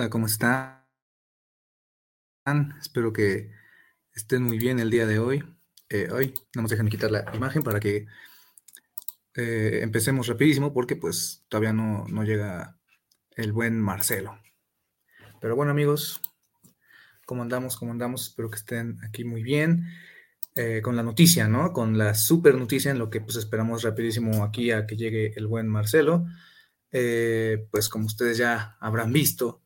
Púrpura, ¿cómo están? Espero que estén muy bien el día de hoy. Eh, hoy, no nos dejen quitar la imagen para que eh, empecemos rapidísimo porque pues todavía no, no llega el buen Marcelo. Pero bueno amigos, ¿cómo andamos? ¿Cómo andamos? Espero que estén aquí muy bien. Eh, con la noticia, ¿no? Con la super noticia en lo que pues esperamos rapidísimo aquí a que llegue el buen Marcelo. Eh, pues como ustedes ya habrán visto,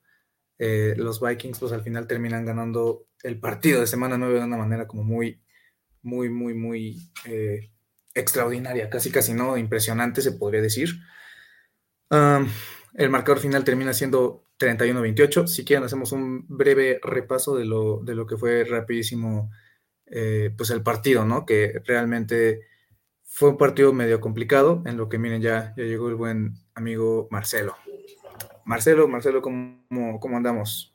eh, los Vikings pues al final terminan ganando el partido de semana 9 de una manera como muy, muy, muy, muy eh, extraordinaria, casi, casi no, impresionante se podría decir. El marcador final termina siendo 31-28. Si quieren hacemos un breve repaso de lo, de lo que fue rapidísimo eh, pues el partido, ¿no? Que realmente fue un partido medio complicado, en lo que miren, ya, ya llegó el buen amigo Marcelo. Marcelo, Marcelo, ¿cómo, cómo andamos?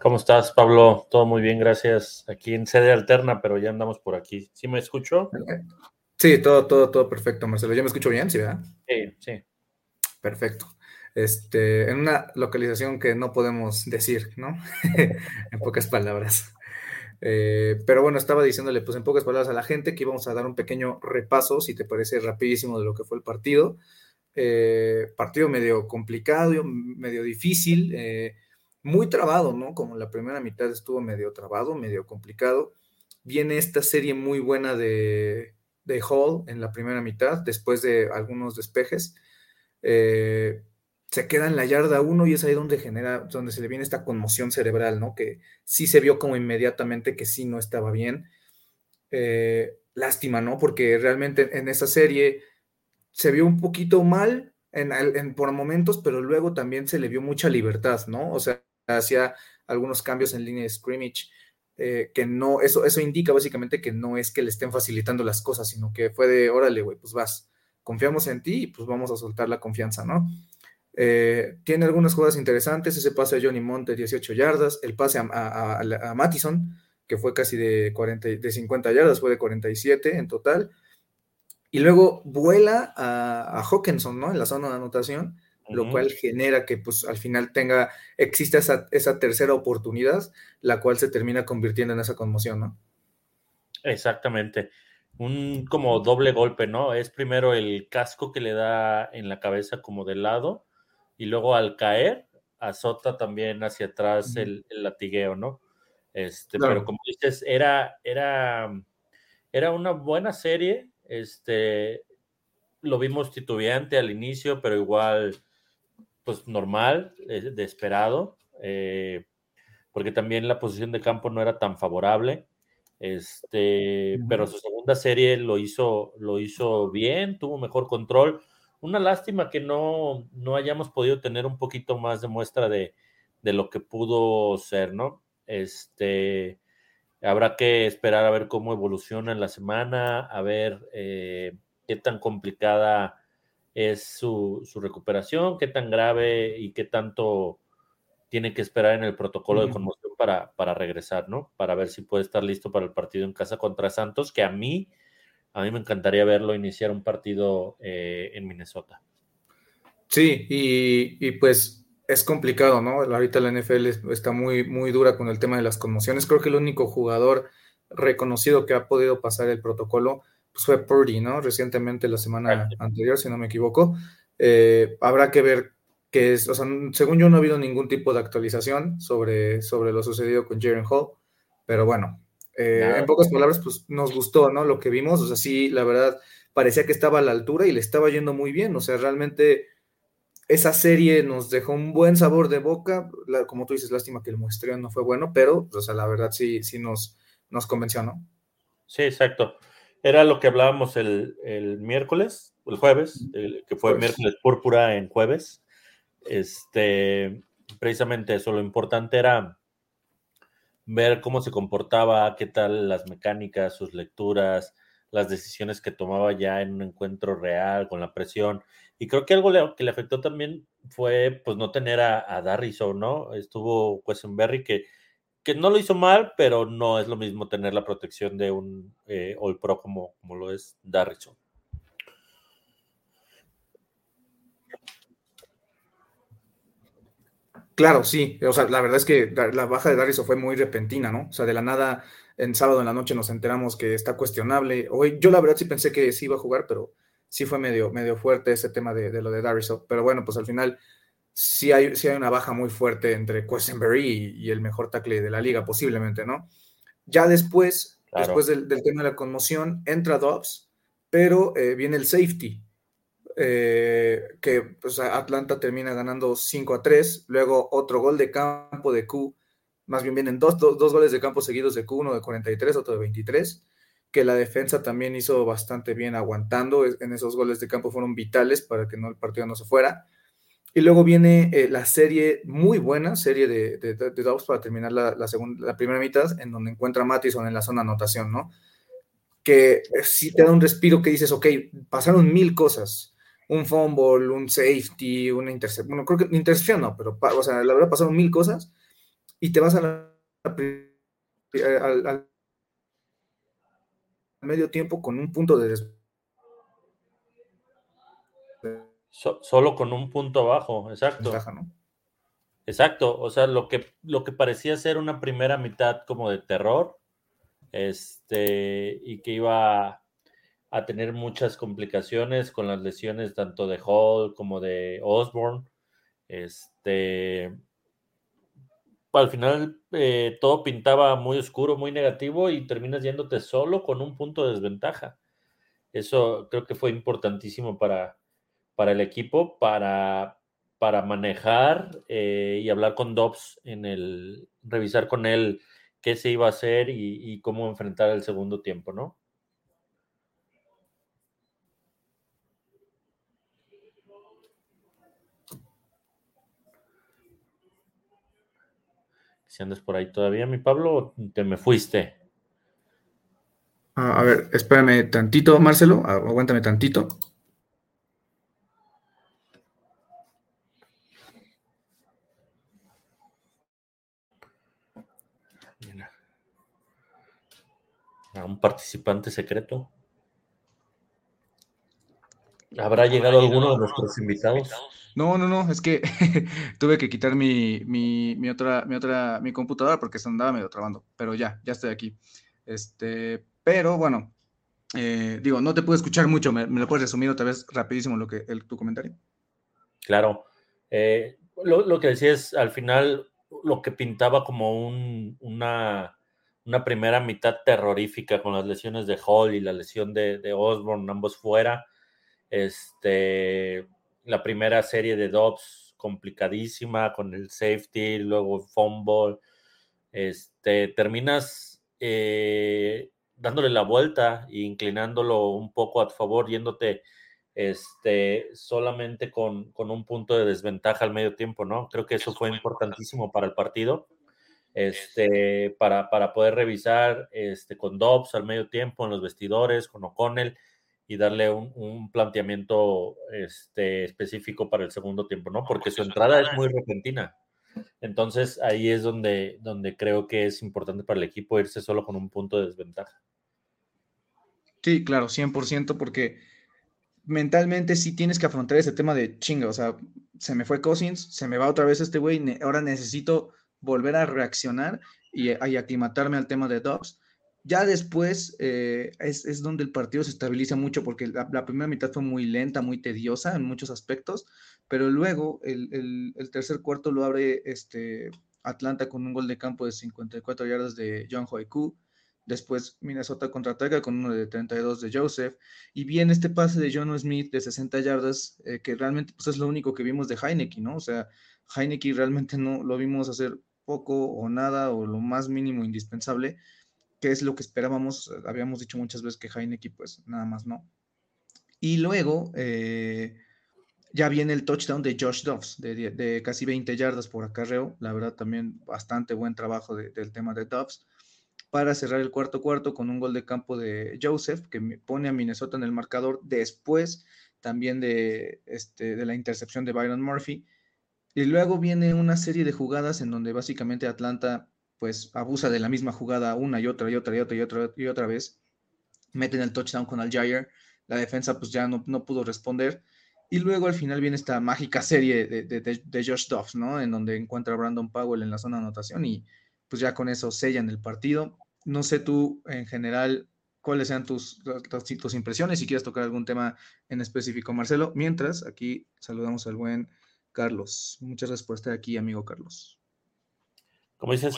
¿Cómo estás, Pablo? Todo muy bien, gracias. Aquí en sede alterna, pero ya andamos por aquí. ¿Sí me escucho? Sí, todo, todo, todo perfecto, Marcelo. ¿Ya me escucho bien? Sí, ¿verdad? Sí, sí. Perfecto. Este, en una localización que no podemos decir, ¿no? en pocas palabras. Eh, pero bueno, estaba diciéndole, pues en pocas palabras a la gente que íbamos a dar un pequeño repaso, si te parece rapidísimo, de lo que fue el partido. Eh, partido medio complicado, medio difícil, eh, muy trabado, ¿no? Como la primera mitad estuvo medio trabado, medio complicado. Viene esta serie muy buena de, de Hall en la primera mitad, después de algunos despejes. Eh, se queda en la yarda 1 y es ahí donde genera, donde se le viene esta conmoción cerebral, ¿no? Que sí se vio como inmediatamente que sí no estaba bien. Lástima, ¿no? Porque realmente en esa serie se vio un poquito mal en, por momentos, pero luego también se le vio mucha libertad, ¿no? O sea, hacía algunos cambios en línea de scrimmage. Eh, que no, eso, eso indica básicamente que no es que le estén facilitando las cosas, sino que fue de, órale, güey, pues vas, confiamos en ti y pues vamos a soltar la confianza, ¿no? Eh, tiene algunas jugadas interesantes, ese pase a Johnny Monte, 18 yardas, el pase a, a Mattison, que fue casi de, 40, de 50 yardas, fue de 47 en total, y luego vuela a, a Hawkinson, ¿no? En la zona de anotación, uh -huh. lo cual genera que pues al final tenga, exista esa, esa tercera oportunidad, la cual se termina convirtiendo en esa conmoción, ¿no? Exactamente un como doble golpe, ¿no? Es primero el casco que le da en la cabeza como de lado y luego al caer azota también hacia atrás el, el latigueo, ¿no? Este, claro. pero como dices, era, era, era una buena serie, este, lo vimos titubeante al inicio, pero igual, pues normal, de, de esperado, eh, porque también la posición de campo no era tan favorable. Este, uh -huh. pero su segunda serie lo hizo, lo hizo bien, tuvo mejor control. Una lástima que no, no hayamos podido tener un poquito más de muestra de, de lo que pudo ser, ¿no? Este, habrá que esperar a ver cómo evoluciona en la semana, a ver eh, qué tan complicada es su, su, recuperación, qué tan grave y qué tanto tiene que esperar en el protocolo uh -huh. de conmoción para, para regresar, ¿no? Para ver si puede estar listo para el partido en casa contra Santos, que a mí, a mí me encantaría verlo iniciar un partido eh, en Minnesota. Sí, y, y, pues es complicado, ¿no? Ahorita la NFL está muy, muy dura con el tema de las conmociones. Creo que el único jugador reconocido que ha podido pasar el protocolo pues fue Purdy, ¿no? Recientemente, la semana anterior, si no me equivoco. Eh, habrá que ver que es, o sea, según yo no ha habido ningún tipo de actualización sobre, sobre lo sucedido con Jaren Hall, pero bueno, eh, en pocas palabras, pues nos gustó, ¿no? Lo que vimos, o sea, sí, la verdad, parecía que estaba a la altura y le estaba yendo muy bien, o sea, realmente esa serie nos dejó un buen sabor de boca, como tú dices, lástima que el muestreo no fue bueno, pero, o sea, la verdad sí, sí nos, nos convenció, ¿no? Sí, exacto. Era lo que hablábamos el, miércoles, el jueves, que fue miércoles púrpura en jueves. Este, precisamente eso, lo importante era ver cómo se comportaba, qué tal las mecánicas, sus lecturas, las decisiones que tomaba ya en un encuentro real con la presión. Y creo que algo que le afectó también fue pues no tener a, a Darrison, ¿no? Estuvo Quesenberry que que no lo hizo mal, pero no es lo mismo tener la protección de un eh, All Pro como, como lo es Darrison. Claro, sí. O sea, la verdad es que la baja de Darrison fue muy repentina, ¿no? O sea, de la nada, en sábado en la noche nos enteramos que está cuestionable. Hoy, yo la verdad sí pensé que sí iba a jugar, pero sí fue medio, medio fuerte ese tema de, de lo de Darrison. Pero bueno, pues al final sí hay, hay una baja muy fuerte entre Questenberry y, el mejor tackle de la liga, posiblemente, ¿no? Ya después, después del, tema de la conmoción, entra Dobbs, pero eh, viene el safety, eh, que pues, Atlanta termina ganando 5 a 3, luego otro gol de campo de Q, más bien vienen dos, dos, goles de campo seguidos de Q, uno de 43, otro de 23, que la defensa también hizo bastante bien aguantando, en esos goles de campo fueron vitales para que no, el partido no se fuera. Y luego viene eh, la serie, muy buena serie de, de, Dobbs para terminar la, segunda, la primera mitad, en donde encuentra a Mattison en la zona anotación, ¿no? Que eh, sí te da un respiro que dices, ok, pasaron mil cosas. Un fumble, un safety, una intercepción. Bueno, creo que intercepción no, pero, o sea, la verdad pasaron mil cosas y te vas a la, eh, medio tiempo con un punto de solo con un punto abajo, exacto. Exacto, o sea, lo que, lo que parecía ser una primera mitad como de terror, este, y que iba a, tener muchas complicaciones con las lesiones tanto de Hall como de Osborne. Este, al final eh, todo pintaba muy oscuro, muy negativo y terminas yéndote solo con un punto de desventaja. Eso creo que fue importantísimo para, para el equipo para, para manejar eh, y hablar con Dobbs en el, revisar con él qué se iba a hacer y, cómo enfrentar el segundo tiempo, ¿no? Si andas por ahí todavía, mi Pablo, te me fuiste. a ver, espérame tantito, Marcelo, aguántame tantito. a un participante secreto. ¿Habrá llegado alguno de nuestros invitados? No, no, no, es que tuve que quitar mi, mi, otra, mi otra, mi computadora porque se andaba medio trabando, pero ya, ya estoy aquí. Este, pero bueno, eh, digo, no te puedo escuchar mucho, ¿me, lo puedes resumir otra vez rapidísimo lo que, el, tu comentario? Claro, eh, lo, lo, que decía es, al final, lo que pintaba como un, una una primera mitad terrorífica con las lesiones de Hall y la lesión de, de Osborne, ambos fuera. Este, la primera serie de Dobbs complicadísima con el safety, luego fumble. Este, terminas eh, dándole la vuelta e inclinándolo un poco a favor, yéndote este, solamente con, con, un punto de desventaja al medio tiempo, ¿no? Creo que eso fue importantísimo para el partido este, para, para poder revisar este, con Dobbs al medio tiempo en los vestidores, con O'Connell y darle un, planteamiento este, específico para el segundo tiempo, ¿no? Porque su entrada es muy repentina. Entonces ahí es donde, donde creo que es importante para el equipo irse solo con un punto de desventaja. Sí, claro, 100%, porque mentalmente sí tienes que afrontar ese tema de chinga, o sea, se me fue Cousins, se me va otra vez este güey, ahora necesito volver a reaccionar y, aclimatarme al tema de Dobbs. Ya después eh, es, donde el partido se estabiliza mucho porque la, primera mitad fue muy lenta, muy tediosa en muchos aspectos, pero luego el, tercer cuarto lo abre este, Atlanta con un gol de campo de 54 yardas de John Hoiku. Después Minnesota contraataca con uno de 32 de Joseph. Y viene este pase de John Smith de 60 yardas, eh, que realmente pues, es lo único que vimos de Heineken, ¿no? O sea, Heineken realmente no lo vimos hacer poco o nada o lo más mínimo indispensable, que es lo que esperábamos. Habíamos dicho muchas veces que Heineken, pues nada más no. Y luego eh, ya viene el touchdown de Josh Dobbs, de, casi 20 yardas por acarreo. La verdad, también bastante buen trabajo del tema de Dobbs para cerrar el cuarto cuarto con un gol de campo de Joseph, que pone a Minnesota en el marcador después también de, este, de la intercepción de Byron Murphy. Y luego viene una serie de jugadas en donde básicamente Atlanta pues abusa de la misma jugada una y otra y otra y otra y otra y otra vez. Meten el touchdown con Aljair. La defensa pues ya no, no pudo responder. Y luego al final viene esta mágica serie de, de, de, Josh Dobbs, ¿no? En donde encuentra a Brandon Powell en la zona de anotación y pues ya con eso sellan el partido. No sé tú en general cuáles sean tus, tus, impresiones, si quieres tocar algún tema en específico, Marcelo. Mientras, aquí saludamos al buen Carlos. Muchas gracias por estar aquí, amigo Carlos. Como dices,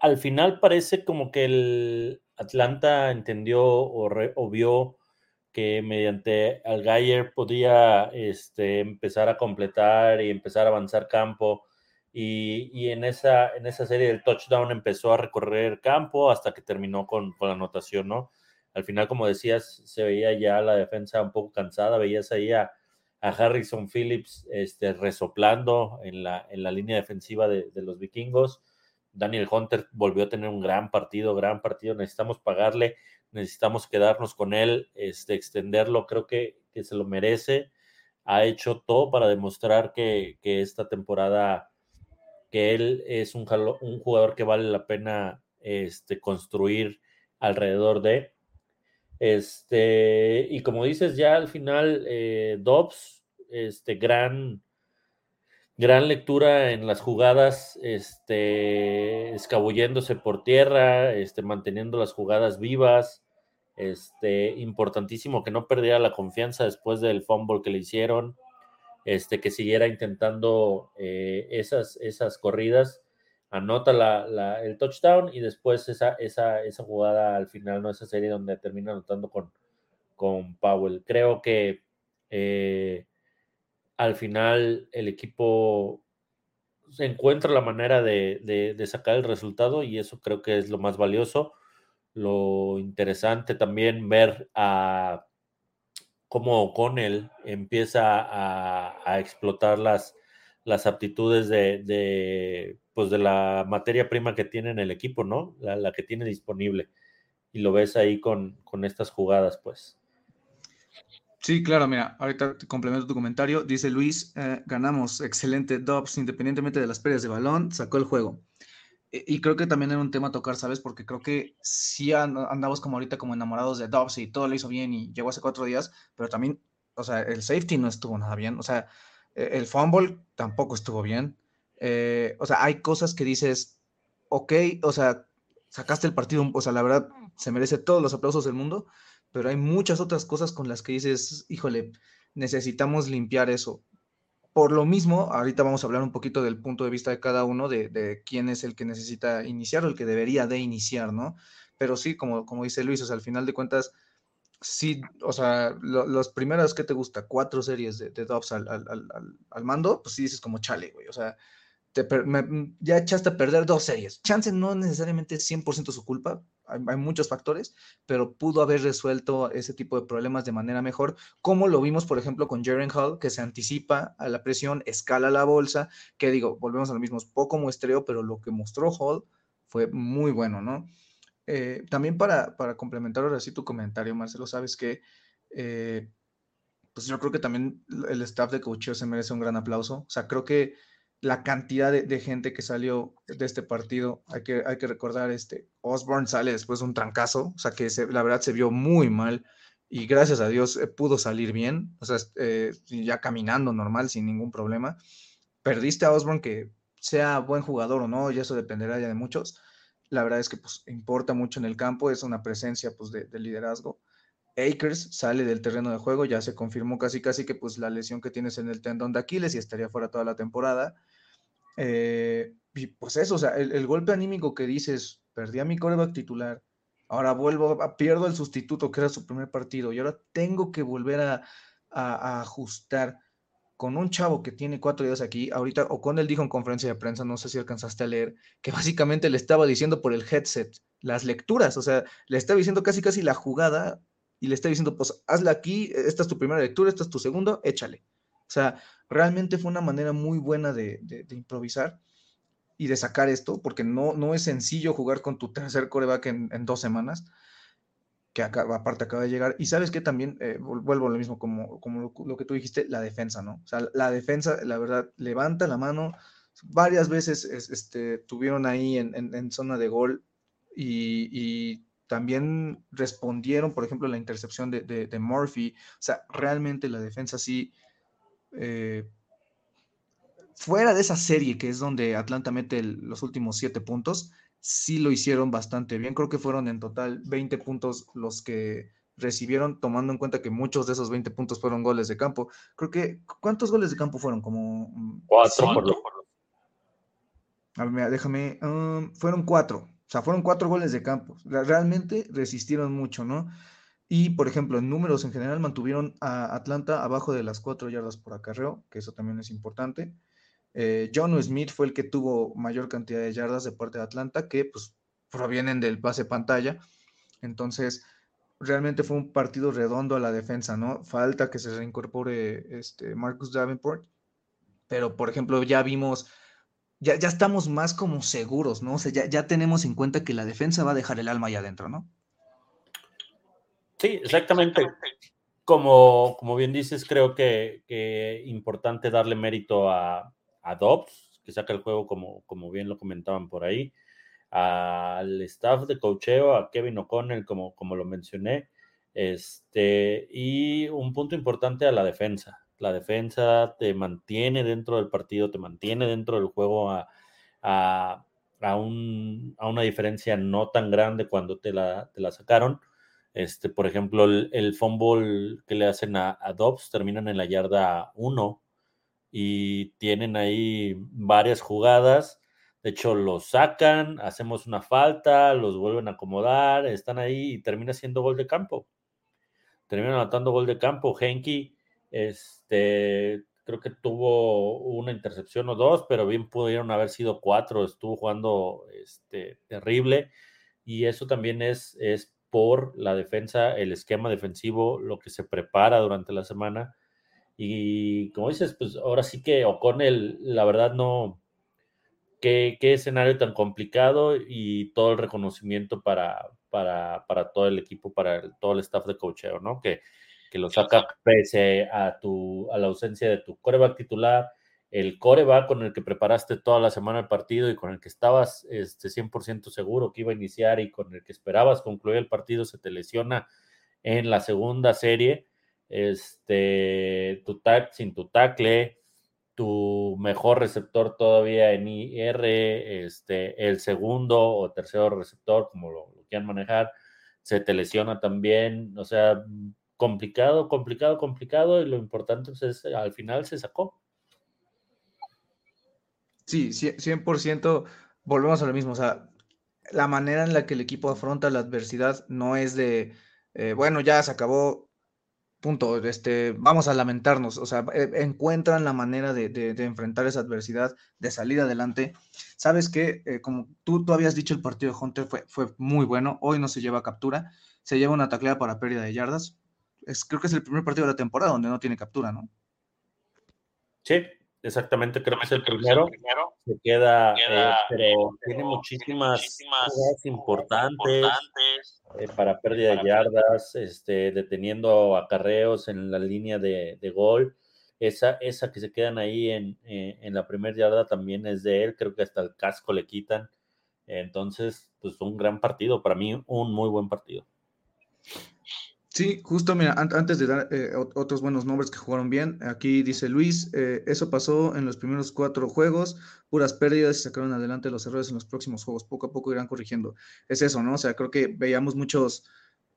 al, final parece como que el Atlanta entendió o, vio que mediante Algayer podía este, empezar a completar y empezar a avanzar campo y, en, esa, en esa serie del touchdown empezó a recorrer campo hasta que terminó con, la anotación, ¿no? Al final, como decías, se veía ya la defensa un poco cansada, veías ahí a, Harrison Phillips este, resoplando en la, en la línea defensiva de, los vikingos. Daniel Hunter volvió a tener un gran partido, gran partido. Necesitamos pagarle, necesitamos quedarnos con él, este, extenderlo, creo que, que se lo merece. Ha hecho todo para demostrar que, que esta temporada que él es un, un jugador que vale la pena este, construir alrededor de. Este, y como dices, ya al final, eh, Dobbs, este, gran, gran lectura en las jugadas, este, escabulléndose por tierra, este, manteniendo las jugadas vivas. Este, importantísimo que no perdiera la confianza después del fumble que le hicieron este, que siguiera intentando eh, esas, esas corridas, anota la, el touchdown y después esa, esa, esa jugada al final, ¿no? Esa serie donde termina anotando con, con Powell. Creo que eh, al final el equipo encuentra la manera de, de, sacar el resultado y eso creo que es lo más valioso. Lo interesante también ver a cómo O'Connell empieza a, explotar las, las aptitudes de, pues de la materia prima que tiene en el equipo, ¿no? La, que tiene disponible. Y lo ves ahí con, estas jugadas, pues. Sí, claro, mira, ahorita te complemento tu comentario. Dice Luis, eh, ganamos, excelente Dobbs, independientemente de las pérdidas de balón, sacó el juego. E, y creo que también era un tema a tocar, ¿sabes? Porque creo que sí andamos como ahorita como enamorados de Dobbs y todo lo hizo bien y llegó hace cuatro días, pero también, o sea, el safety no estuvo nada bien, o sea, e, el fumble tampoco estuvo bien. Eh, o sea, hay cosas que dices, ok, o sea, sacaste el partido, o sea, la verdad, se merece todos los aplausos del mundo, pero hay muchas otras cosas con las que dices, híjole, necesitamos limpiar eso. Por lo mismo, ahorita vamos a hablar un poquito del punto de vista de cada uno, de, quién es el que necesita iniciar o el que debería de iniciar, ¿no? Pero sí, como, como dice Luis, o sea, al final de cuentas, sí, o sea, los primeros que te gusta, cuatro series de, de Dobbs al, al, mando, pues sí dices como chale, güey, o sea, ya echaste a perder dos series. Chance no necesariamente es 100% su culpa, hay, muchos factores, pero pudo haber resuelto ese tipo de problemas de manera mejor, como lo vimos, por ejemplo, con Jaren Hall, que se anticipa a la presión, escala la bolsa, que digo, volvemos a lo mismo, poco muestreo, pero lo que mostró Hall fue muy bueno, ¿no? Eh, también para, para complementar ahora sí tu comentario, Marcelo, sabes que eh, pues yo creo que también el staff de coaching se merece un gran aplauso. O sea, creo que la cantidad de, gente que salió de este partido. Hay que, hay que recordar, este, Osborne sale después de un trancazo, o sea que la verdad se vio muy mal y gracias a Dios eh, pudo salir bien, o sea, eh, ya caminando normal, sin ningún problema. Perdiste a Osborne, que sea buen jugador o no, y eso dependerá ya de muchos, la verdad es que pues importa mucho en el campo, es una presencia pues de, liderazgo. Akers sale del terreno de juego, ya se confirmó casi casi que pues la lesión que tienes en el tendón de Aquiles y estaría fuera toda la temporada. Eh, y pues eso, o sea, el, golpe anímico que dices, perdí a mi coreback titular, ahora vuelvo, pierdo el sustituto que era su primer partido y ahora tengo que volver a, ajustar con un chavo que tiene cuatro días aquí, ahorita, o con él dijo en conferencia de prensa, no sé si alcanzaste a leer, que básicamente le estaba diciendo por el headset las lecturas, o sea, le estaba diciendo casi casi la jugada y le estaba diciendo, pues hazla aquí, esta es tu primera lectura, esta es tu segundo, échale. O sea, realmente fue una manera muy buena de, improvisar y de sacar esto, porque no, no es sencillo jugar con tu tercer coreback en, en dos semanas que aparte acaba de llegar. Y sabes que también, eh, vuelvo a lo mismo, como, como lo, que tú dijiste, la defensa, ¿no? O sea, la defensa, la verdad, levanta la mano. Varias veces este, tuvieron ahí en, zona de gol y, también respondieron, por ejemplo, la intercepción de, Murphy. O sea, realmente la defensa sí. Eh, fuera de esa serie que es donde Atlanta mete los últimos siete puntos, sí lo hicieron bastante bien. Creo que fueron en total 20 puntos los que recibieron, tomando en cuenta que muchos de esos 20 puntos fueron goles de campo. Creo que, ¿cuántos goles de campo fueron? Como... Mm, cuatro, por lo A ver, déjame, um, fueron cuatro, o sea, fueron cuatro goles de campo. Realmente resistieron mucho, ¿no? Y, por ejemplo, en números en general mantuvieron a Atlanta abajo de las cuatro yardas por acarreo, que eso también es importante. Eh, John Smith fue el que tuvo mayor cantidad de yardas de parte de Atlanta, que pues provienen del pase pantalla. Entonces, realmente fue un partido redondo a la defensa, ¿no? Falta que se reincorpore este Marcus Davenport, pero por ejemplo, ya vimos, ya, ya estamos más como seguros, ¿no? O sea, ya, ya tenemos en cuenta que la defensa va a dejar el alma allá adentro, ¿no? Sí, exactamente. Como, como bien dices, creo que, que importante darle mérito a, a Dobbs, que saca el juego como, como bien lo comentaban por ahí, al staff de cocheo, a Kevin O'Connell, como, como lo mencioné, este, y un punto importante a la defensa. La defensa te mantiene dentro del partido, te mantiene dentro del juego a, a, a, un, a una diferencia no tan grande cuando te la, te la sacaron. Este, por ejemplo, el, el fumble que le hacen a, a Dobbs terminan en la yarda 1 y tienen ahí varias jugadas. De hecho, los sacan, hacemos una falta, los vuelven a acomodar, están ahí y termina siendo gol de campo. Termina anotando gol de campo. Henky, este, creo que tuvo una intercepción o dos, pero bien pudieron haber sido cuatro. Estuvo jugando este, terrible. Y eso también es, es por la defensa, el esquema defensivo, lo que se prepara durante la semana y como dices, pues ahora sí que O'Connell, la verdad no, qué, qué escenario tan complicado y todo el reconocimiento para, para, para todo el equipo, para todo el staff de cocheo, ¿no? Que, que lo saca pese a, tu, a la ausencia de tu coreback titular, el coreback con el que preparaste toda la semana el partido y con el que estabas este, 100% seguro que iba a iniciar y con el que esperabas concluir el partido se te lesiona en la segunda serie este, tu tac, sin tu tackle, tu mejor receptor todavía en IR, este, el segundo o tercero receptor, como lo, quieran manejar, se te lesiona también, o sea, complicado, complicado, complicado, y lo importante pues, es, al final se sacó. Sí, 100%, volvemos a lo mismo, o sea, la manera en la que el equipo afronta la adversidad no es de, eh, bueno, ya se acabó, punto, este, vamos a lamentarnos, o sea, e, encuentran la manera de, enfrentar esa adversidad, de salir adelante. Sabes que, eh, como tú, tú habías dicho, el partido de Hunter fue, fue muy bueno, hoy no se lleva captura, se lleva una tacleada para pérdida de yardas. Es, creo que es el primer partido de la temporada donde no tiene captura, ¿no? Sí, Exactamente, creo que es el primero. Se queda, eh, pero, tiene muchísimas, cosas importantes, eh, para pérdida de yardas, este, deteniendo acarreos en la línea de, gol. Esa, esa que se quedan ahí en, eh, en la primera yarda también es de él, creo que hasta el casco le quitan. Entonces, pues un gran partido, para mí un muy buen partido. Sí, justo, mira, antes de dar eh, otros buenos nombres que jugaron bien, aquí dice Luis, eh, eso pasó en los primeros cuatro juegos, puras pérdidas y sacaron adelante los errores en los próximos juegos, poco a poco irán corrigiendo. Es eso, ¿no? O sea, creo que veíamos muchos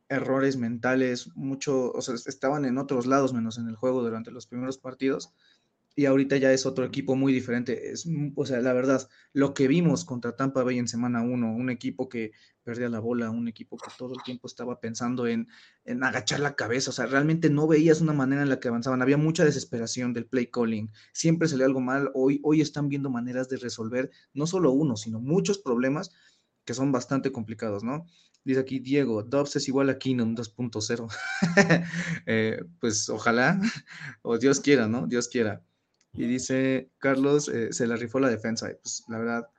errores mentales, mucho, o sea, estaban en otros lados menos en el juego durante los primeros partidos y ahorita ya es otro equipo muy diferente. Es, o sea, la verdad, lo que vimos contra Tampa Bay en semana 1, un equipo que perdía la bola, un equipo que todo el tiempo estaba pensando en, en, agachar la cabeza, o sea, realmente no veías una manera en la que avanzaban, había mucha desesperación del play calling, siempre salió algo mal, hoy, hoy están viendo maneras de resolver no solo uno, sino muchos problemas que son bastante complicados, ¿no? Dice aquí Diego, Dobbs es igual a Keenum 2.0. eh, pues ojalá, o Dios quiera, ¿no? Dios quiera. Y dice, Carlos, eh, se la rifó la defensa. pues la verdad,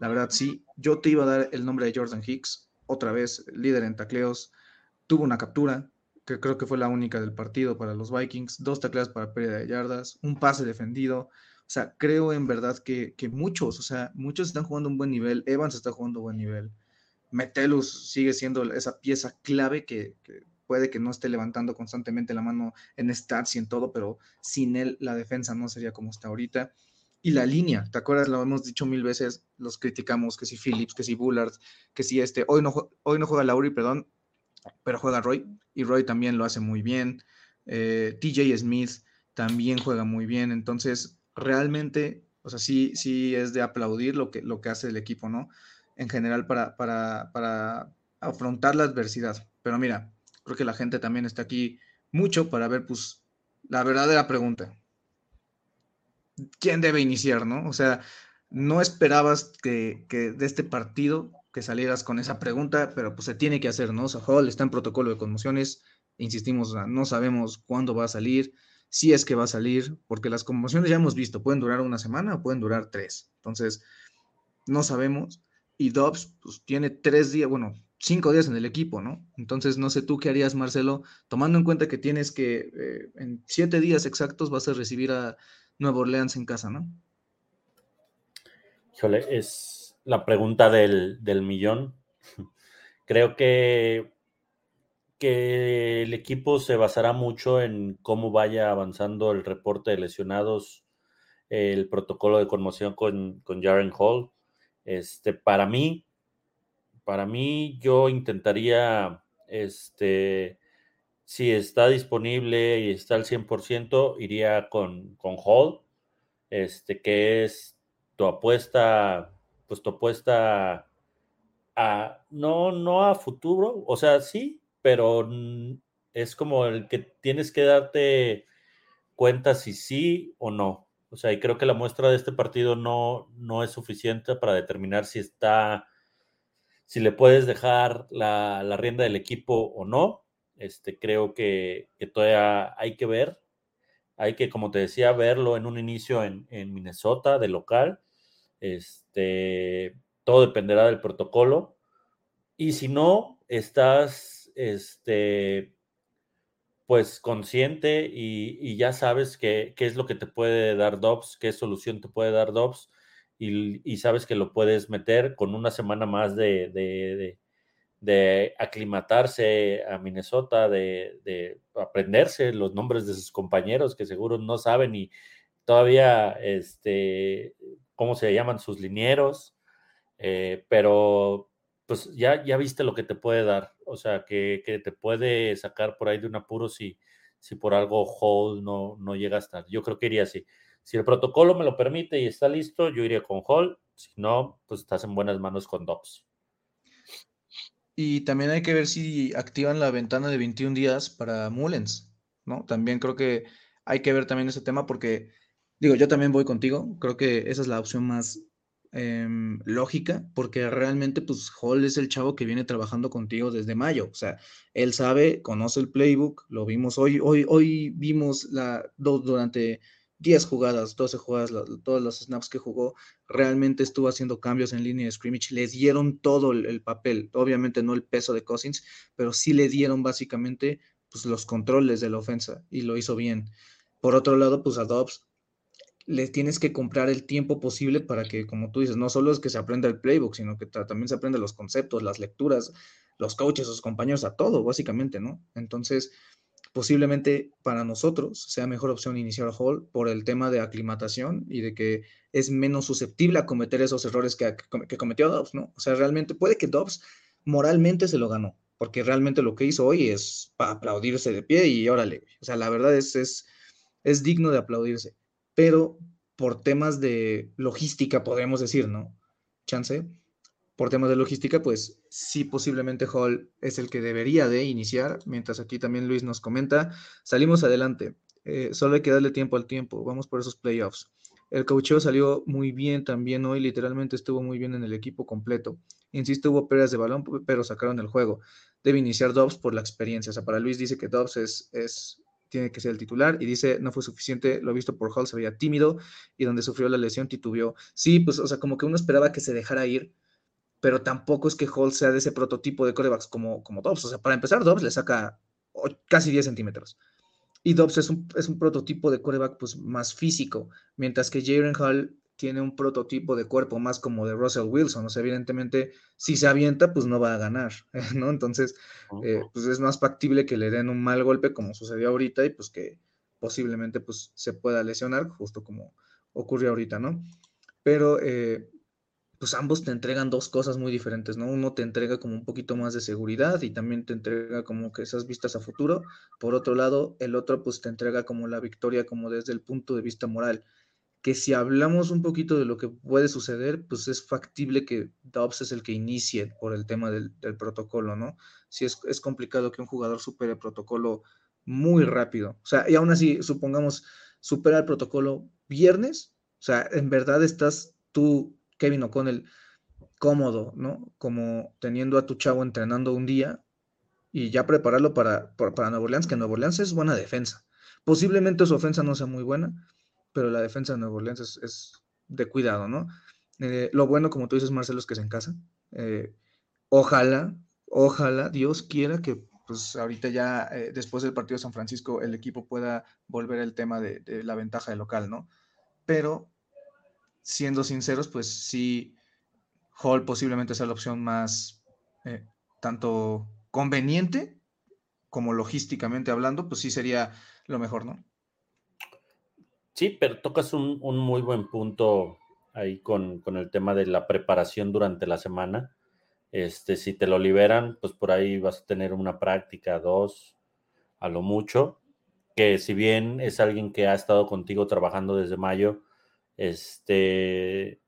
la verdad sí. Yo te iba a dar el nombre de Jordan Hicks, otra vez líder en tacleos. Tuvo una captura, que creo que fue la única del partido para los Vikings. Dos tacleas para pérdida de yardas, un pase defendido. O sea, creo en verdad que, que muchos, o sea, muchos están jugando un buen nivel. Evans está jugando un buen nivel. Metelus sigue siendo esa pieza clave que, que puede que no esté levantando constantemente la mano en stats y en todo, pero sin él la defensa no sería como está ahorita. Y la línea, ¿te acuerdas? Lo hemos dicho mil veces, los criticamos, que si Phillips, que si Bullard, que si este, hoy no, hoy no juega Laurie, perdón, pero juega Roy, y Roy también lo hace muy bien. Eh, TJ Smith también juega muy bien, entonces realmente, o sea, sí, sí es de aplaudir lo que, lo que hace el equipo, ¿no? En general para, para, para afrontar la adversidad. Pero mira, creo que la gente también está aquí mucho para ver, pues, la verdadera pregunta. ¿Quién debe iniciar, no? O sea, no esperabas que, de este partido que salieras con esa pregunta, pero pues se tiene que hacer, ¿no? O sea, Hall está en protocolo de conmociones, insistimos, no sabemos cuándo va a salir, si es que va a salir, porque las conmociones ya hemos visto, pueden durar una semana o pueden durar tres, entonces, no sabemos, y Dobbs, pues tiene tres días, bueno, cinco días en el equipo, ¿no? Entonces, no sé tú qué harías, Marcelo, tomando en cuenta que tienes que eh, en siete días exactos vas a recibir a Nueva Orleans en casa, ¿no? Híjole, es la pregunta del, millón. Creo que, que el equipo se basará mucho en cómo vaya avanzando el reporte de lesionados, el protocolo de conmoción con, con Jaren Hall. Este, para mí, para mí, yo intentaría, este, si está disponible y está al 100%, iría con, con Hall, este, que es tu apuesta, pues tu apuesta a, no, no a futuro, o sea, sí, pero es como el que tienes que darte cuenta si sí o no. O sea, y creo que la muestra de este partido no, no es suficiente para determinar si está si le puedes dejar la, rienda del equipo o no. Este, creo que, todavía hay que ver. Hay que, como te decía, verlo en un inicio en, Minnesota de local. Este, todo dependerá del protocolo. Y si no, estás este, pues consciente y, ya sabes qué, es lo que te puede dar Dobbs, qué solución te puede dar Dobbs y, sabes que lo puedes meter con una semana más de, aclimatarse a Minnesota, de, aprenderse los nombres de sus compañeros que seguro no saben y todavía, este, cómo se llaman sus linieros, eh, pero pues ya, ya viste lo que te puede dar, o sea, que, te puede sacar por ahí de un apuro si, si por algo Hall no, no llega a estar. Yo creo que iría así. Si el protocolo me lo permite y está listo, yo iría con Hall. Si no, pues estás en buenas manos con Dobbs. Y también hay que ver si activan la ventana de 21 días para Mullens, ¿no? También creo que hay que ver también ese tema porque, digo, yo también voy contigo. Creo que esa es la opción más em, lógica porque realmente, pues, Hall es el chavo que viene trabajando contigo desde mayo. O sea, él sabe, conoce el playbook, lo vimos hoy, hoy, hoy vimos la, durante 10 jugadas, 12 jugadas, todos los snaps que jugó, realmente estuvo haciendo cambios en línea de scrimmage, les dieron todo el, papel, obviamente no el peso de Cousins, pero sí le dieron básicamente pues, los controles de la ofensa y lo hizo bien. Por otro lado, pues a Dobbs, le tienes que comprar el tiempo posible para que, como tú dices, no solo es que se aprenda el playbook, sino que también se aprenda los conceptos, las lecturas, los coaches, sus compañeros, a todo, básicamente, ¿no? Entonces, posiblemente para nosotros sea mejor opción iniciar Hall por el tema de aclimatación y de que es menos susceptible a cometer esos errores que, que cometió Dobbs, ¿no? O sea, realmente puede que Dobbs moralmente se lo ganó, porque realmente lo que hizo hoy es para aplaudirse de pie y órale, o sea, la verdad es, es, es digno de aplaudirse, pero por temas de logística, podríamos decir, ¿no? Chance, por temas de logística, pues sí, posiblemente Hall es el que debería de iniciar, mientras aquí también Luis nos comenta, salimos adelante, eh, solo hay que darle tiempo al tiempo, vamos por esos playoffs. El coacheo salió muy bien también hoy, literalmente estuvo muy bien en el equipo completo. Insisto, hubo pérdidas de balón, pero sacaron el juego. Debe iniciar Dobbs por la experiencia. O sea, para Luis dice que Dobbs es, es, tiene que ser el titular y dice no fue suficiente, lo visto por Hall, se veía tímido y donde sufrió la lesión titubeó. Sí, pues, o sea, como que uno esperaba que se dejara ir, pero tampoco es que Hall sea de ese prototipo de corebacks como, como Dobbs. O sea, para empezar, Dobbs le saca casi 10 centímetros. Y Dobbs es un, es un prototipo de coreback pues, más físico, mientras que Jaren Hall tiene un prototipo de cuerpo más como de Russell Wilson. O sea, evidentemente, si se avienta, pues no va a ganar, ¿no? Entonces, eh, pues es más factible que le den un mal golpe como sucedió ahorita y pues que posiblemente pues se pueda lesionar, justo como ocurrió ahorita, ¿no? Pero eh, pues ambos te entregan dos cosas muy diferentes, ¿no? Uno te entrega como un poquito más de seguridad y también te entrega como que esas vistas a futuro. Por otro lado, el otro pues te entrega como la victoria como desde el punto de vista moral. Que si hablamos un poquito de lo que puede suceder, pues es factible que Dobbs es el que inicie por el tema del, protocolo, ¿no? Si es, es complicado que un jugador supere el protocolo muy rápido. O sea, y aún así, supongamos, supera el protocolo viernes, o sea, en verdad estás tú Kevin O'Connell cómodo, ¿no? Como teniendo a tu chavo entrenando un día y ya prepararlo para, para, Nuevo Orleans, que Nuevo Orleans es buena defensa. Posiblemente su ofensa no sea muy buena, pero la defensa de Nuevo Orleans es, de cuidado, ¿no? Eh, lo bueno, como tú dices, Marcelo, es que se en casa. Eh, ojalá, ojalá, Dios quiera que pues ahorita ya eh, después del partido de San Francisco el equipo pueda volver el tema de, de la ventaja de local, ¿no? Pero siendo sinceros, pues sí, Hall posiblemente sea la opción más eh, tanto conveniente como logísticamente hablando, pues sí sería lo mejor, ¿no? Sí, pero tocas un, muy buen punto ahí con, el tema de la preparación durante la semana. Este, si te lo liberan, pues por ahí vas a tener una práctica, dos, a lo mucho, que si bien es alguien que ha estado contigo trabajando desde mayo, este,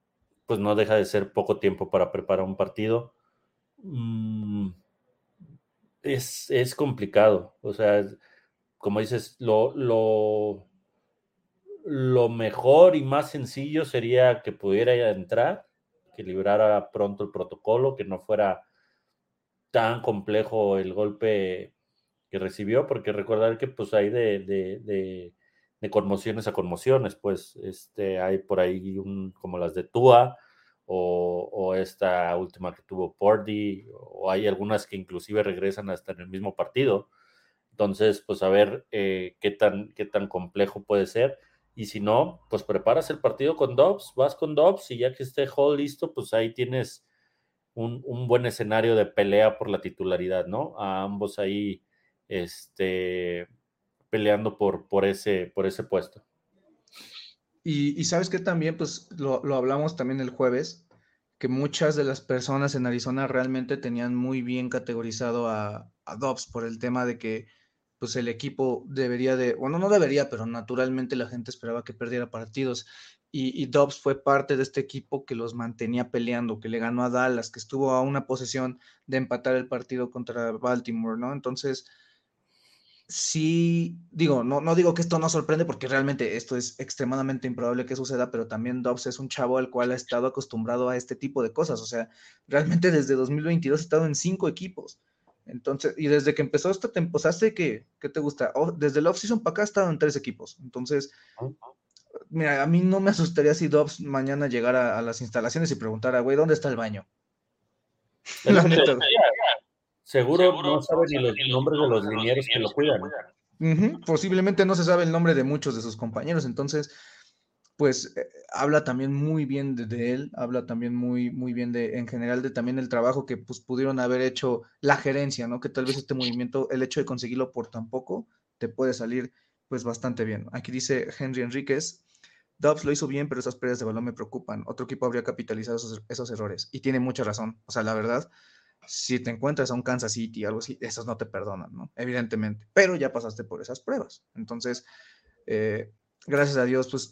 pues no deja de ser poco tiempo para preparar un partido. Mm, es, complicado. O sea, como dices, lo, lo, lo mejor y más sencillo sería que pudiera entrar, que librara pronto el protocolo, que no fuera tan complejo el golpe que recibió, porque recordar que pues de conmociones a conmociones, pues este, hay por ahí un, como las de Tua o, esta última que tuvo Pordy, o hay algunas que inclusive regresan hasta en el mismo partido. Entonces, pues a ver eh, qué, tan, qué tan complejo puede ser. Y si no, pues preparas el partido con Dobbs, vas con Dobbs y ya que esté Hall listo, pues ahí tienes un, un, buen escenario de pelea por la titularidad, ¿no? A ambos ahí, este, peleando por, por, ese, por ese puesto. Y, sabes que también, pues lo, hablamos también el jueves, que muchas de las personas en Arizona realmente tenían muy bien categorizado a, a Dobbs por el tema de que pues el equipo debería de, bueno, no debería, pero naturalmente la gente esperaba que perdiera partidos. Y, y, Dobbs fue parte de este equipo que los mantenía peleando, que le ganó a Dallas, que estuvo a una posesión de empatar el partido contra Baltimore, ¿no? Entonces, sí, digo, no, no digo que esto no sorprende porque realmente esto es extremadamente improbable que suceda, pero también Dobbs es un chavo al cual ha estado acostumbrado a este tipo de cosas. O sea, realmente desde 2022 ha estado en cinco equipos. Entonces, y desde que empezó esta temporada, que, ¿qué te gusta? Oh, desde el offseason para acá ha estado en tres equipos. Entonces, mira, a mí no me asustaría si Dobbs mañana llegara a las instalaciones y preguntara, güey, ¿dónde está el baño? Seguro, no sabe ni los nombres de los linieros que lo cuidan. Posiblemente no se sabe el nombre de muchos de sus compañeros. Entonces, pues eh, habla también muy bien de, él, habla también muy, muy bien de, en general, de también el trabajo que pues pudieron haber hecho la gerencia, ¿no? Que tal vez este movimiento, el hecho de conseguirlo por tan poco, te puede salir pues bastante bien. Aquí dice Henry Enríquez, Dobbs lo hizo bien, pero esas pérdidas de balón me preocupan. Otro equipo habría capitalizado esos, esos, errores. Y tiene mucha razón. O sea, la verdad, si te encuentras a un Kansas City, algo así, esos no te perdonan, ¿no? Evidentemente. Pero ya pasaste por esas pruebas. Entonces, eh, gracias a Dios, pues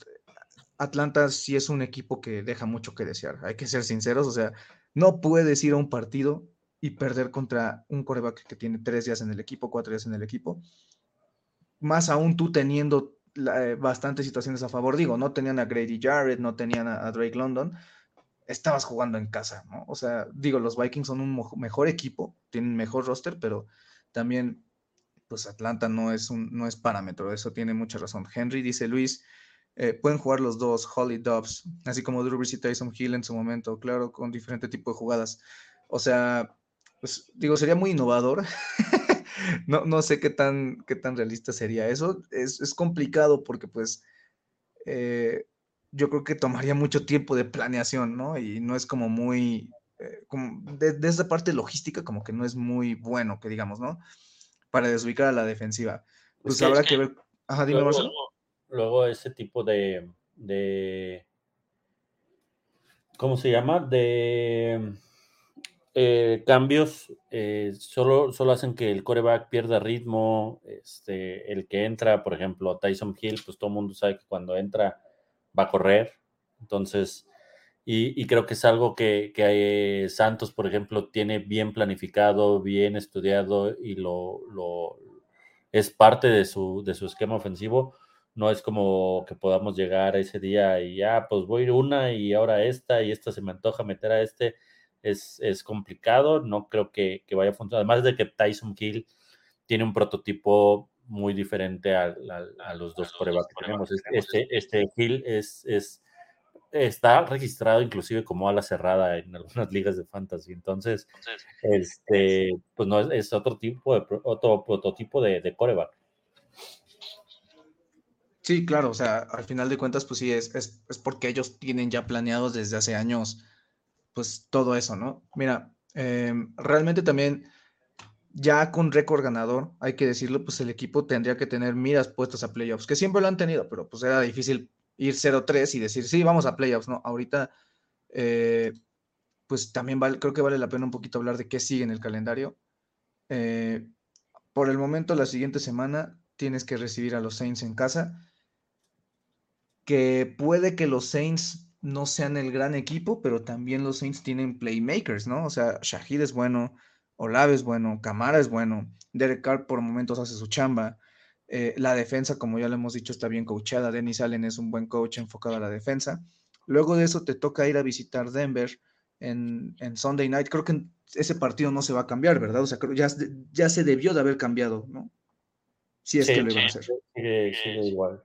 Atlanta sí es un equipo que deja mucho que desear. Hay que ser sinceros, o sea, no puedes ir a un partido y perder contra un coreback que tiene tres días en el equipo, cuatro días en el equipo. Más aún tú teniendo eh, bastantes situaciones a favor. Digo, no tenían a Grady Jarrett, no tenían a, Drake London. Estabas jugando en casa, ¿no? O sea, digo, los Vikings son un mejor equipo, tienen mejor roster, pero también, pues Atlanta no es un no es parámetro. Eso tiene mucha razón. Henry dice Luis, eh, pueden jugar los dos, Holly Dobbs, así como Drew Brees y Tyson Hill en su momento, claro, con diferente tipo de jugadas. O sea, pues digo, sería muy innovador. no, no sé qué tan, qué tan realista sería eso. Es, es complicado porque pues eh, yo creo que tomaría mucho tiempo de planeación, ¿no? Y no es como muy, eh, como de, de, esa parte logística como que no es muy bueno, que digamos, ¿no? Para desubicar a la defensiva. Pues habrá que ver. Ajá, dime, Marcelo luego ese tipo de, ¿cómo se llama? De eh, cambios eh, solo, solo hacen que el coreback pierda ritmo. Este, el que entra, por ejemplo, Tyson Hill, pues todo el mundo sabe que cuando entra va a correr. Entonces, y, creo que es algo que, que, Santos, por ejemplo, tiene bien planificado, bien estudiado y lo, es parte de su, esquema ofensivo no es como que podamos llegar a ese día y ya, pues voy a ir una y ahora esta y esta se me antoja meter a este. Es, complicado, no creo que, vaya a funcionar. Además de que Tyson Kill tiene un prototipo muy diferente a, los dos corebacks que tenemos. Este, este Hill es, es, está registrado inclusive como ala cerrada en algunas ligas de fantasy. Entonces, este, pues no es, otro tipo de otro prototipo de, de coreback. Sí, claro, o sea, al final de cuentas, pues sí, es, es, porque ellos tienen ya planeados desde hace años, pues todo eso, ¿no? Mira, em, realmente también, ya con récord ganador, hay que decirlo, pues el equipo tendría que tener miras puestas a playoffs, que siempre lo han tenido, pero pues era difícil ir 0-3 y decir, sí, vamos a playoffs, ¿no? Ahorita, eh, pues también vale, creo que vale la pena un poquito hablar de qué sigue en el calendario. Eh, por el momento, la siguiente semana tienes que recibir a los Saints en casa que puede que los Saints no sean el gran equipo, pero también los Saints tienen playmakers, ¿no? O sea, Shahid es bueno, Olave es bueno, Camara es bueno, Derek Carr por momentos hace su chamba. Eh, la defensa, como ya lo hemos dicho, está bien coachada. Dennis Allen es un buen coach enfocado a la defensa. Luego de eso te toca ir a visitar Denver en, Sunday night. Creo que ese partido no se va a cambiar, ¿verdad? O sea, creo ya, ya se debió de haber cambiado, ¿no? Si es que lo iban a hacer. sigue igual.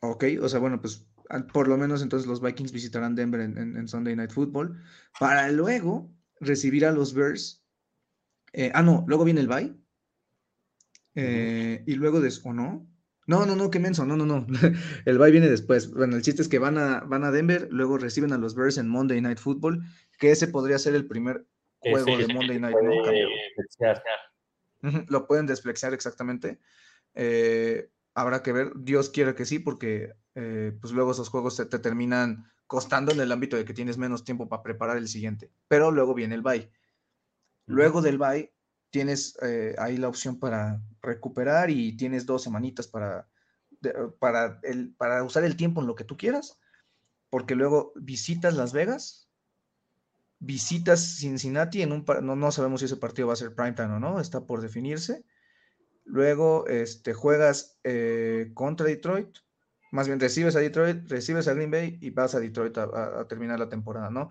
Ok, o sea, bueno, pues por lo menos entonces los Vikings visitarán Denver en, Sunday Night Football para luego recibir a los Bears. Eh, ah, no, luego viene el bye. Eh, y luego, des ¿o no? No, no, no, qué menso, no, no, no. el bye viene después. Bueno, el chiste es que van a, van a Denver, luego reciben a los Bears en Monday Night Football, que ese podría ser el primer juego de Monday Night. ¿no? Lo pueden desflexear exactamente. Eh, habrá que ver. Dios quiere que sí, porque eh, pues luego esos juegos te, terminan costando en el ámbito de que tienes menos tiempo para preparar el siguiente. Pero luego viene el bye. Luego del bye tienes eh, ahí la opción para recuperar y tienes dos semanitas para, para, el, para usar el tiempo en lo que tú quieras, porque luego visitas Las Vegas, visitas Cincinnati en un no, no sabemos si ese partido va a ser primetime o no, está por definirse Luego este, juegas eh, contra Detroit, más bien recibes a Detroit, recibes a Green Bay y vas a Detroit a, terminar la temporada, ¿no?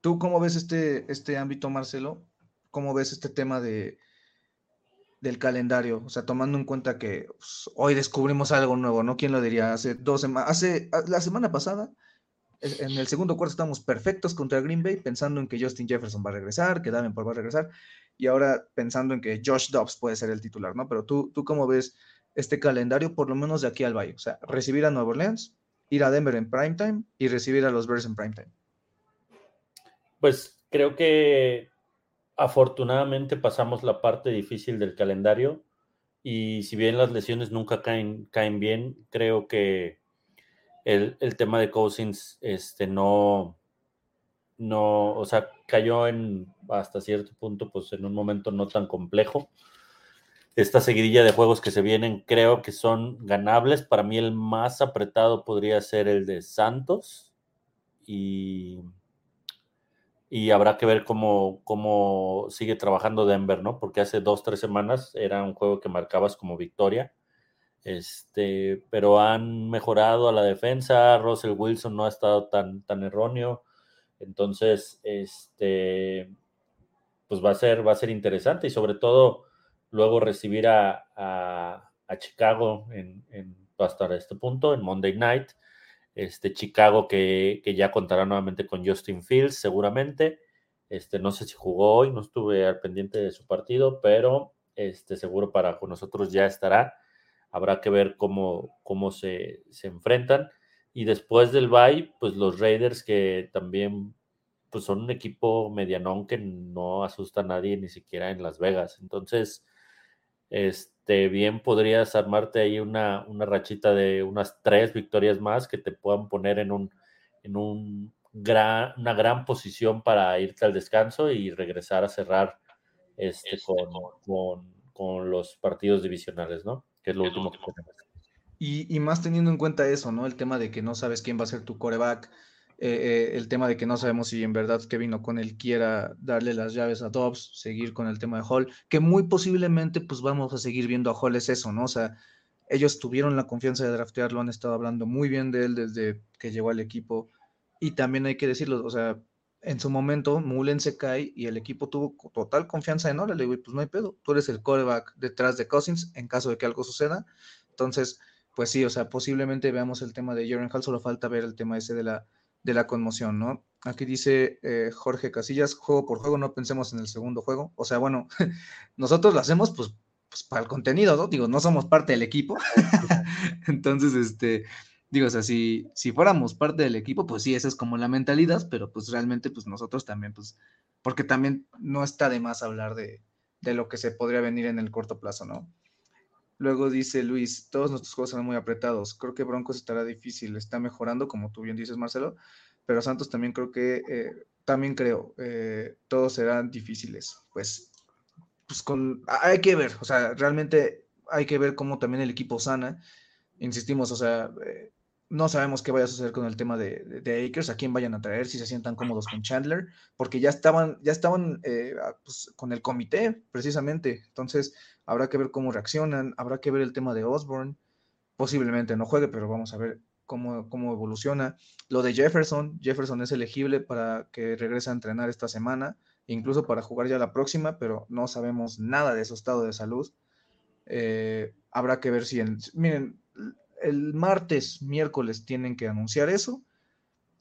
¿Tú cómo ves este, este ámbito, Marcelo? ¿Cómo ves este tema de, del calendario? O sea, tomando en cuenta que pues, hoy descubrimos algo nuevo, ¿no? ¿Quién lo diría? Hace dos semanas, hace la semana pasada, en el segundo cuarto estamos perfectos contra Green Bay, pensando en que Justin Jefferson va a regresar, que Davenport va a regresar, y ahora pensando en que Josh Dobbs puede ser el titular, ¿no? Pero tú, tú cómo ves este calendario, por lo menos de aquí al Valle. O sea, recibir a Nueva Orleans, ir a Denver en primetime y recibir a los Bears en primetime. Pues creo que afortunadamente pasamos la parte difícil del calendario y si bien las lesiones nunca caen, caen bien, creo que el, tema de Cousins este, no, no, o sea, cayó en hasta cierto punto, pues en un momento no tan complejo. Esta seguidilla de juegos que se vienen creo que son ganables. Para mí el más apretado podría ser el de Santos y y habrá que ver cómo, cómo sigue trabajando Denver, ¿no? Porque hace dos, tres semanas era un juego que marcabas como victoria. Este, pero han mejorado a la defensa, Russell Wilson no ha estado tan, tan erróneo. Entonces, este, pues va a ser, va a ser interesante y sobre todo luego recibir a, a, Chicago en, en, hasta este punto, en Monday Night, este Chicago que, ya contará nuevamente con Justin Fields seguramente. Este, no sé si jugó hoy, no estuve al pendiente de su partido, pero este, seguro para nosotros ya estará. Habrá que ver cómo, cómo se, enfrentan. Y después del bye, pues los Raiders que también pues son un equipo medianón que no asusta a nadie, ni siquiera en Las Vegas. Entonces, este, bien podrías armarte ahí una, una rachita de unas tres victorias más que te puedan poner en un, en un gran, una gran posición para irte al descanso y regresar a cerrar este, este con, con, los partidos divisionales, ¿no? Que es lo último que tenemos. Y, y, más teniendo en cuenta eso, ¿no? El tema de que no sabes quién va a ser tu coreback, eh, eh, el tema de que no sabemos si en verdad Kevin O'Connell quiera darle las llaves a Dobbs, seguir con el tema de Hall, que muy posiblemente pues vamos a seguir viendo a Hall, es eso, ¿no? O sea, ellos tuvieron la confianza de draftearlo, han estado hablando muy bien de él desde que llegó al equipo, y también hay que decirlo, o sea, en su momento Mullen se cae y el equipo tuvo total confianza en él, le digo, pues no hay pedo, tú eres el coreback detrás de Cousins en caso de que algo suceda, entonces, pues sí, o sea, posiblemente veamos el tema de Jaren Hall, solo falta ver el tema ese de la de la conmoción, ¿no? Aquí dice eh, Jorge Casillas, juego por juego, no pensemos en el segundo juego. O sea, bueno, nosotros lo hacemos pues, pues, para el contenido, ¿no? Digo, no somos parte del equipo. Entonces, este, digo, o sea, si, si fuéramos parte del equipo, pues sí, esa es como la mentalidad, pero pues realmente, pues nosotros también, pues, porque también no está de más hablar de, de lo que se podría venir en el corto plazo, ¿no? Luego dice Luis, todos nuestros juegos serán muy apretados. Creo que Broncos estará difícil, está mejorando, como tú bien dices, Marcelo, pero Santos también creo que, eh, también creo, eh, todos serán difíciles. Pues, pues con, hay que ver, o sea, realmente hay que ver cómo también el equipo sana. Insistimos, o sea, eh, no sabemos qué vaya a suceder con el tema de, de, Akers, a quién vayan a traer, si se sientan cómodos con Chandler, porque ya estaban, ya estaban pues, con el comité, precisamente. Entonces, habrá que ver cómo reaccionan, habrá que ver el tema de Osborne, posiblemente no juegue, pero vamos a ver cómo, cómo evoluciona. Lo de Jefferson, Jefferson es elegible para que regrese a entrenar esta semana, incluso para jugar ya la próxima, pero no sabemos nada de su estado de salud. Eh, habrá que ver si, miren, el martes, miércoles tienen que anunciar eso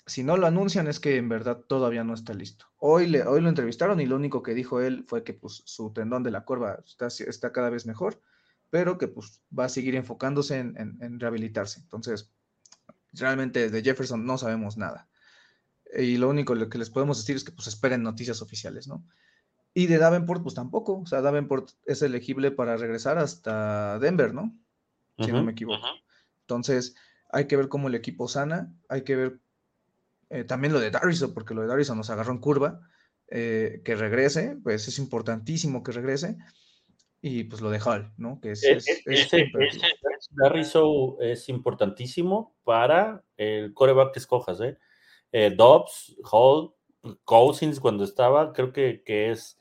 si no lo anuncian es que en verdad todavía no está listo. Hoy, le, hoy lo entrevistaron y lo único que dijo él fue que pues, su tendón de la curva está, está cada vez mejor, pero que pues, va a seguir enfocándose en, rehabilitarse. Entonces, realmente de Jefferson no sabemos nada. Y lo único que les podemos decir es que pues esperen noticias oficiales, ¿no? Y de Davenport, pues tampoco. O sea, Davenport es elegible para regresar hasta Denver, ¿no? Si no me equivoco. Entonces, hay que ver cómo el equipo sana, hay que ver eh, también lo de Darrison, porque lo de Darrison nos agarró en curva, eh, que regrese, pues es importantísimo que regrese. Y pues lo de Hall, ¿no? Que es, es, es importantísimo para el coreback que escojas, ¿eh? eh Dobbs, Hall, Cousins cuando estaba, creo que, que, es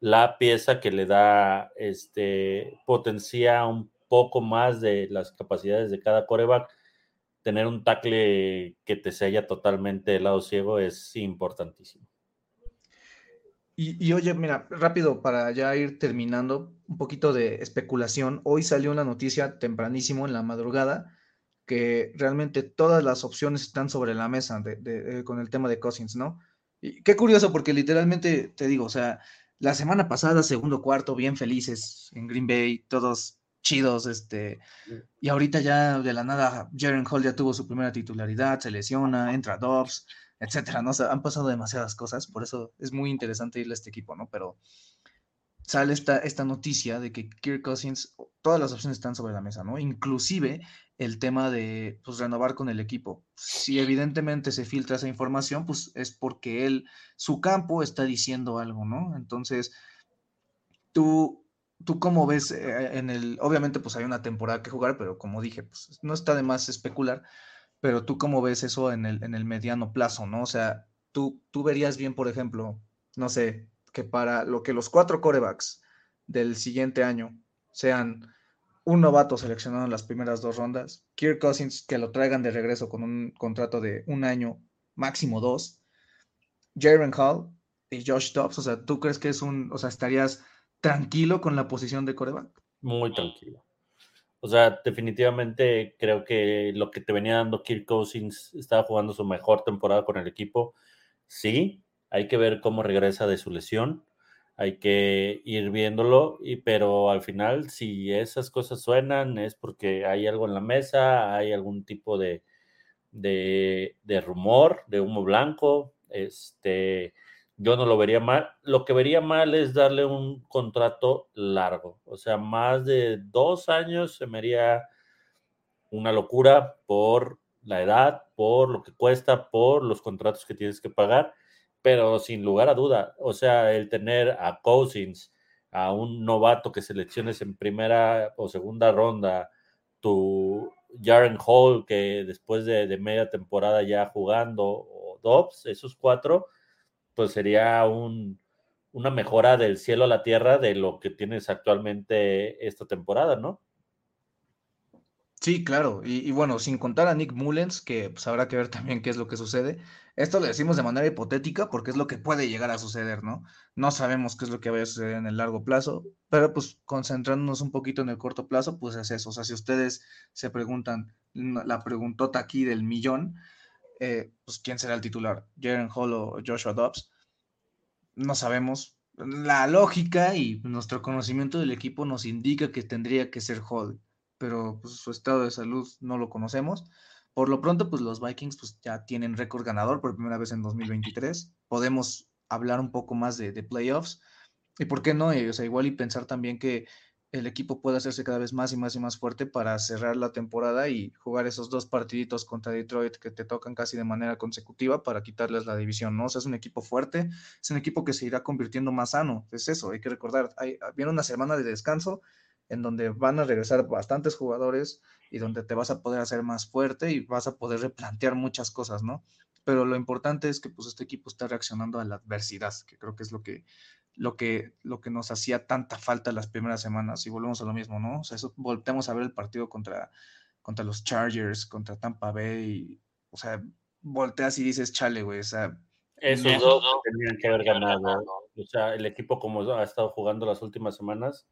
la pieza que le da este potencia un poco más de las capacidades de cada coreback tener un tackle que te sella totalmente el lado ciego es importantísimo. Y, oye, mira, rápido para ya ir terminando, un poquito de especulación. Hoy salió una noticia tempranísimo en la madrugada que realmente todas las opciones están sobre la mesa con el tema de Cousins, ¿no? Y qué curioso, porque literalmente te digo, o sea, la semana pasada, segundo cuarto, bien felices en Green Bay, todos chidos, este, y ahorita ya de la nada, Jaren Hall ya tuvo su primera titularidad, se lesiona, entra Dobbs, etcétera, ¿no? han pasado demasiadas cosas, por eso es muy interesante irle a este equipo, ¿no? Pero sale esta, esta noticia de que Kirk Cousins, todas las opciones están sobre la mesa, ¿no? Inclusive el tema de pues, renovar con el equipo. Si evidentemente se filtra esa información, pues es porque él, su campo está diciendo algo, ¿no? Entonces, tú, tú cómo ves eh, en el, obviamente pues hay una temporada que jugar, pero como dije, pues no está de más especular, pero tú cómo ves eso en el, en el mediano plazo, ¿no? O sea, tú, tú verías bien, por ejemplo, no sé, que para lo que los cuatro corebacks del siguiente año sean un novato seleccionado en las primeras dos rondas, Kirk Cousins que lo traigan de regreso con un contrato de un año, máximo dos, Jaren Hall y Josh Dobbs, o sea, ¿tú crees que es un, o sea, estarías tranquilo con la posición de coreback? Muy tranquilo. O sea, definitivamente creo que lo que te venía dando Kirk Cousins estaba jugando su mejor temporada con el equipo. Sí, hay que ver cómo regresa de su lesión hay que ir viéndolo, y, pero al final, si esas cosas suenan, es porque hay algo en la mesa, hay algún tipo de, de, rumor, de humo blanco. Este, yo no lo vería mal. Lo que vería mal es darle un contrato largo, o sea, más de dos años se me haría una locura por la edad, por lo que cuesta, por los contratos que tienes que pagar pero sin lugar a duda, o sea, el tener a Cousins, a un novato que selecciones en primera o segunda ronda, tu Jaren Hall, que después de, media temporada ya jugando, o Dobbs, esos cuatro, pues sería un, una mejora del cielo a la tierra de lo que tienes actualmente esta temporada, ¿no? Sí, claro. Y, bueno, sin contar a Nick Mullens, que pues habrá que ver también qué es lo que sucede. Esto lo decimos de manera hipotética porque es lo que puede llegar a suceder, ¿no? No sabemos qué es lo que va a suceder en el largo plazo, pero pues concentrándonos un poquito en el corto plazo, pues es eso. O sea, si ustedes se preguntan la preguntota aquí del millón, eh, pues ¿quién será el titular? ¿Jaren Hall o Joshua Dobbs? No sabemos. La lógica y nuestro conocimiento del equipo nos indica que tendría que ser Hall pero pues, su estado de salud no lo conocemos. Por lo pronto, pues los Vikings pues, ya tienen récord ganador por primera vez en 2023. Podemos hablar un poco más de, playoffs. ¿Y por qué no? Eh, o sea, igual y pensar también que el equipo puede hacerse cada vez más y más y más fuerte para cerrar la temporada y jugar esos dos partiditos contra Detroit que te tocan casi de manera consecutiva para quitarles la división, ¿no? Es un equipo fuerte, es un equipo que se irá convirtiendo más sano. Es eso, hay que recordar, hay, viene una semana de descanso en donde van a regresar bastantes jugadores y donde te vas a poder hacer más fuerte y vas a poder replantear muchas cosas, ¿no? Pero lo importante es que pues este equipo está reaccionando a la adversidad, que creo que es lo que, lo que, lo que nos hacía tanta falta las primeras semanas y volvemos a lo mismo, ¿no? O sea, eso, volteamos a ver el partido contra, contra los Chargers, contra Tampa Bay, y, o sea, volteas y dices, chale, güey, o sea... Esos dos tenían que haber ganado. O sea, el equipo como ha estado jugando las últimas semanas,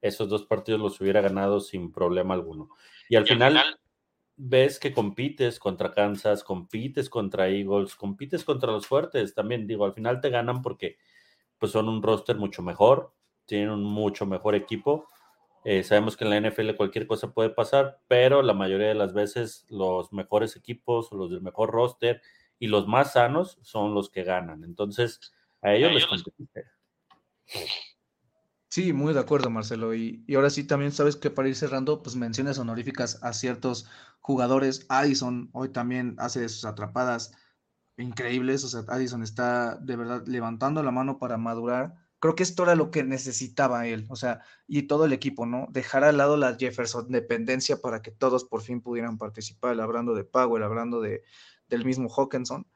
esos dos partidos los hubiera ganado sin problema alguno. Y al, final, ves que compites contra Kansas, compites contra Eagles, compites contra los fuertes también. Digo, al final te ganan porque pues son un roster mucho mejor, tienen un mucho mejor equipo. Eh, sabemos que en la NFL cualquier cosa puede pasar, pero la mayoría de las veces los mejores equipos, los del mejor roster y los más sanos son los que ganan. Entonces, a ellos, les compite. Sí, muy de acuerdo, Marcelo. Y, ahora sí, también sabes que para ir cerrando, pues menciones honoríficas a ciertos jugadores. Addison hoy también hace sus atrapadas increíbles. O sea, Addison está de verdad levantando la mano para madurar. Creo que esto era lo que necesitaba él, o sea, y todo el equipo, ¿no? Dejar al lado la Jefferson dependencia para que todos por fin pudieran participar, hablando de Powell, hablando de, del mismo Hawkinson.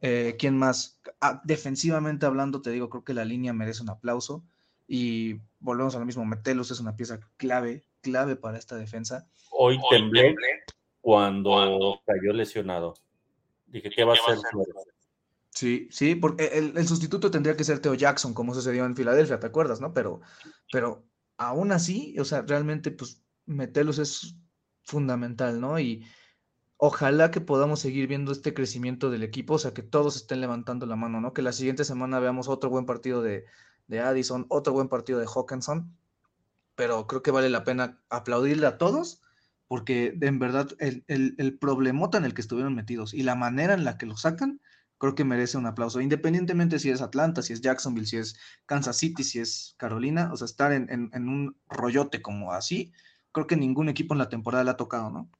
Eh, ¿Quién más? Ah, defensivamente hablando, te digo, creo que la línea merece un aplauso. Y volvemos a lo mismo, Metelus es una pieza clave, clave para esta defensa. Hoy temblé cuando cayó lesionado. Dije, ¿qué va a hacer? Sí, sí, porque el, sustituto tendría que ser Theo Jackson, como sucedió en Filadelfia, ¿te acuerdas, no? Pero, pero aún así, o sea, realmente, pues, Metelus es fundamental, ¿no? Y ojalá que podamos seguir viendo este crecimiento del equipo, o sea, que todos estén levantando la mano, ¿no? Que la siguiente semana veamos otro buen partido de, de Addison, otro buen partido de Hawkinson. pero creo que vale la pena aplaudirle a todos porque en verdad el, el, el, problemota en el que estuvieron metidos y la manera en la que lo sacan, creo que merece un aplauso, independientemente si es Atlanta, si es Jacksonville, si es Kansas City, si es Carolina, o sea, estar en, en, un rollote como así, creo que ningún equipo en la temporada le ha tocado, ¿no?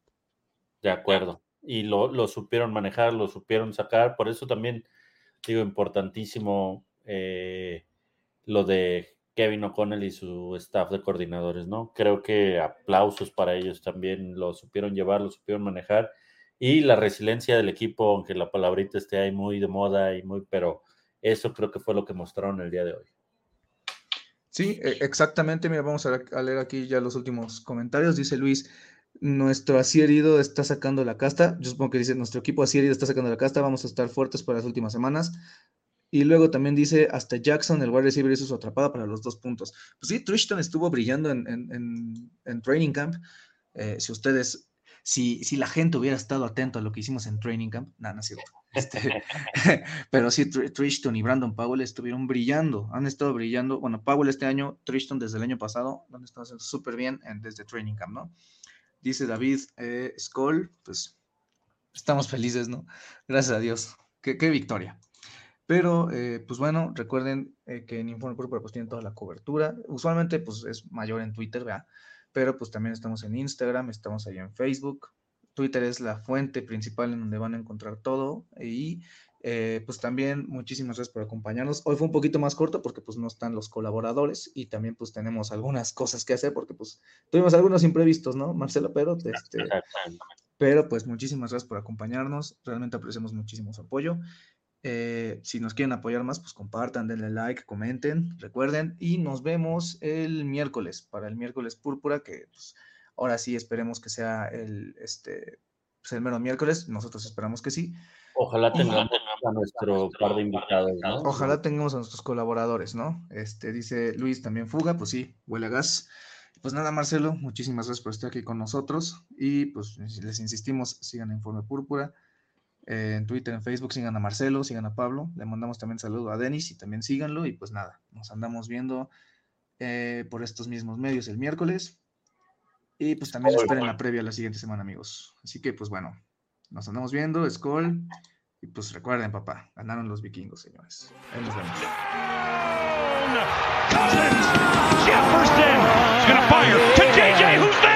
De acuerdo. Y lo, lo supieron manejar, lo supieron sacar, por eso también digo, importantísimo eh, lo de Kevin O'Connell y su staff de coordinadores, ¿no? Creo que aplausos para ellos también, lo supieron llevar, lo supieron manejar y la resiliencia del equipo, aunque la palabrita esté ahí muy de moda y muy, pero eso creo que fue lo que mostraron el día de hoy. Sí, e, exactamente. Mira, vamos a leer aquí ya los últimos comentarios. Dice Luis, nuestro así herido está sacando la casta. Yo supongo que dice, nuestro equipo así herido está sacando la casta. Vamos a estar fuertes para las últimas semanas. Y luego también dice, hasta Jackson, el wide receiver, hizo su atrapada para los dos puntos. Pues sí, Trishton estuvo brillando en, en, en, Training Camp. Eh, si ustedes, si, si la gente hubiera estado atento a lo que hicimos en Training Camp, nada, no es cierto. Este, pero sí, Trishton y Brandon Powell estuvieron brillando, han estado brillando. Bueno, Powell este año, Trishton desde el año pasado, han estado haciendo súper bien desde Training Camp, ¿no? Dice David eh, Skoll, pues estamos felices, ¿no? Gracias a Dios. Qué, qué victoria. Pero, eh, pues bueno, recuerden eh, que en Informe Púrpura pues tienen toda la cobertura. Usualmente, pues es mayor en Twitter, ¿verdad? Pero pues también estamos en Instagram, estamos ahí en Facebook. Twitter es la fuente principal en donde van a encontrar todo. Y eh, pues también muchísimas gracias por acompañarnos. Hoy fue un poquito más corto porque pues no están los colaboradores y también pues tenemos algunas cosas que hacer porque pues tuvimos algunos imprevistos, ¿no, Marcelo? Pero, este, pero pues muchísimas gracias por acompañarnos. Realmente apreciamos muchísimo su apoyo. Eh, si nos quieren apoyar más, pues compartan, denle like, comenten, recuerden. Y nos vemos el miércoles, para el miércoles púrpura, que pues, ahora sí esperemos que sea el, este, pues, el mero miércoles. Nosotros esperamos que sí. Ojalá tengamos a nuestro par de invitados, Ojalá tengamos a nuestros colaboradores, ¿no? Este, dice Luis, también fuga, pues sí, huele a gas. Pues nada, Marcelo, muchísimas gracias por estar aquí con nosotros. Y pues les insistimos, sigan Informe Púrpura en Twitter, en Facebook, sigan a Marcelo, sigan a Pablo, le mandamos también saludo a Denis y también síganlo y pues nada, nos andamos viendo eh, por estos mismos medios el miércoles y pues también esperen la previa la siguiente semana amigos. Así que pues bueno, nos andamos viendo, Skull y pues recuerden papá, ganaron los vikingos señores. Ahí nos vemos. Jefferson, gonna fire to JJ, who's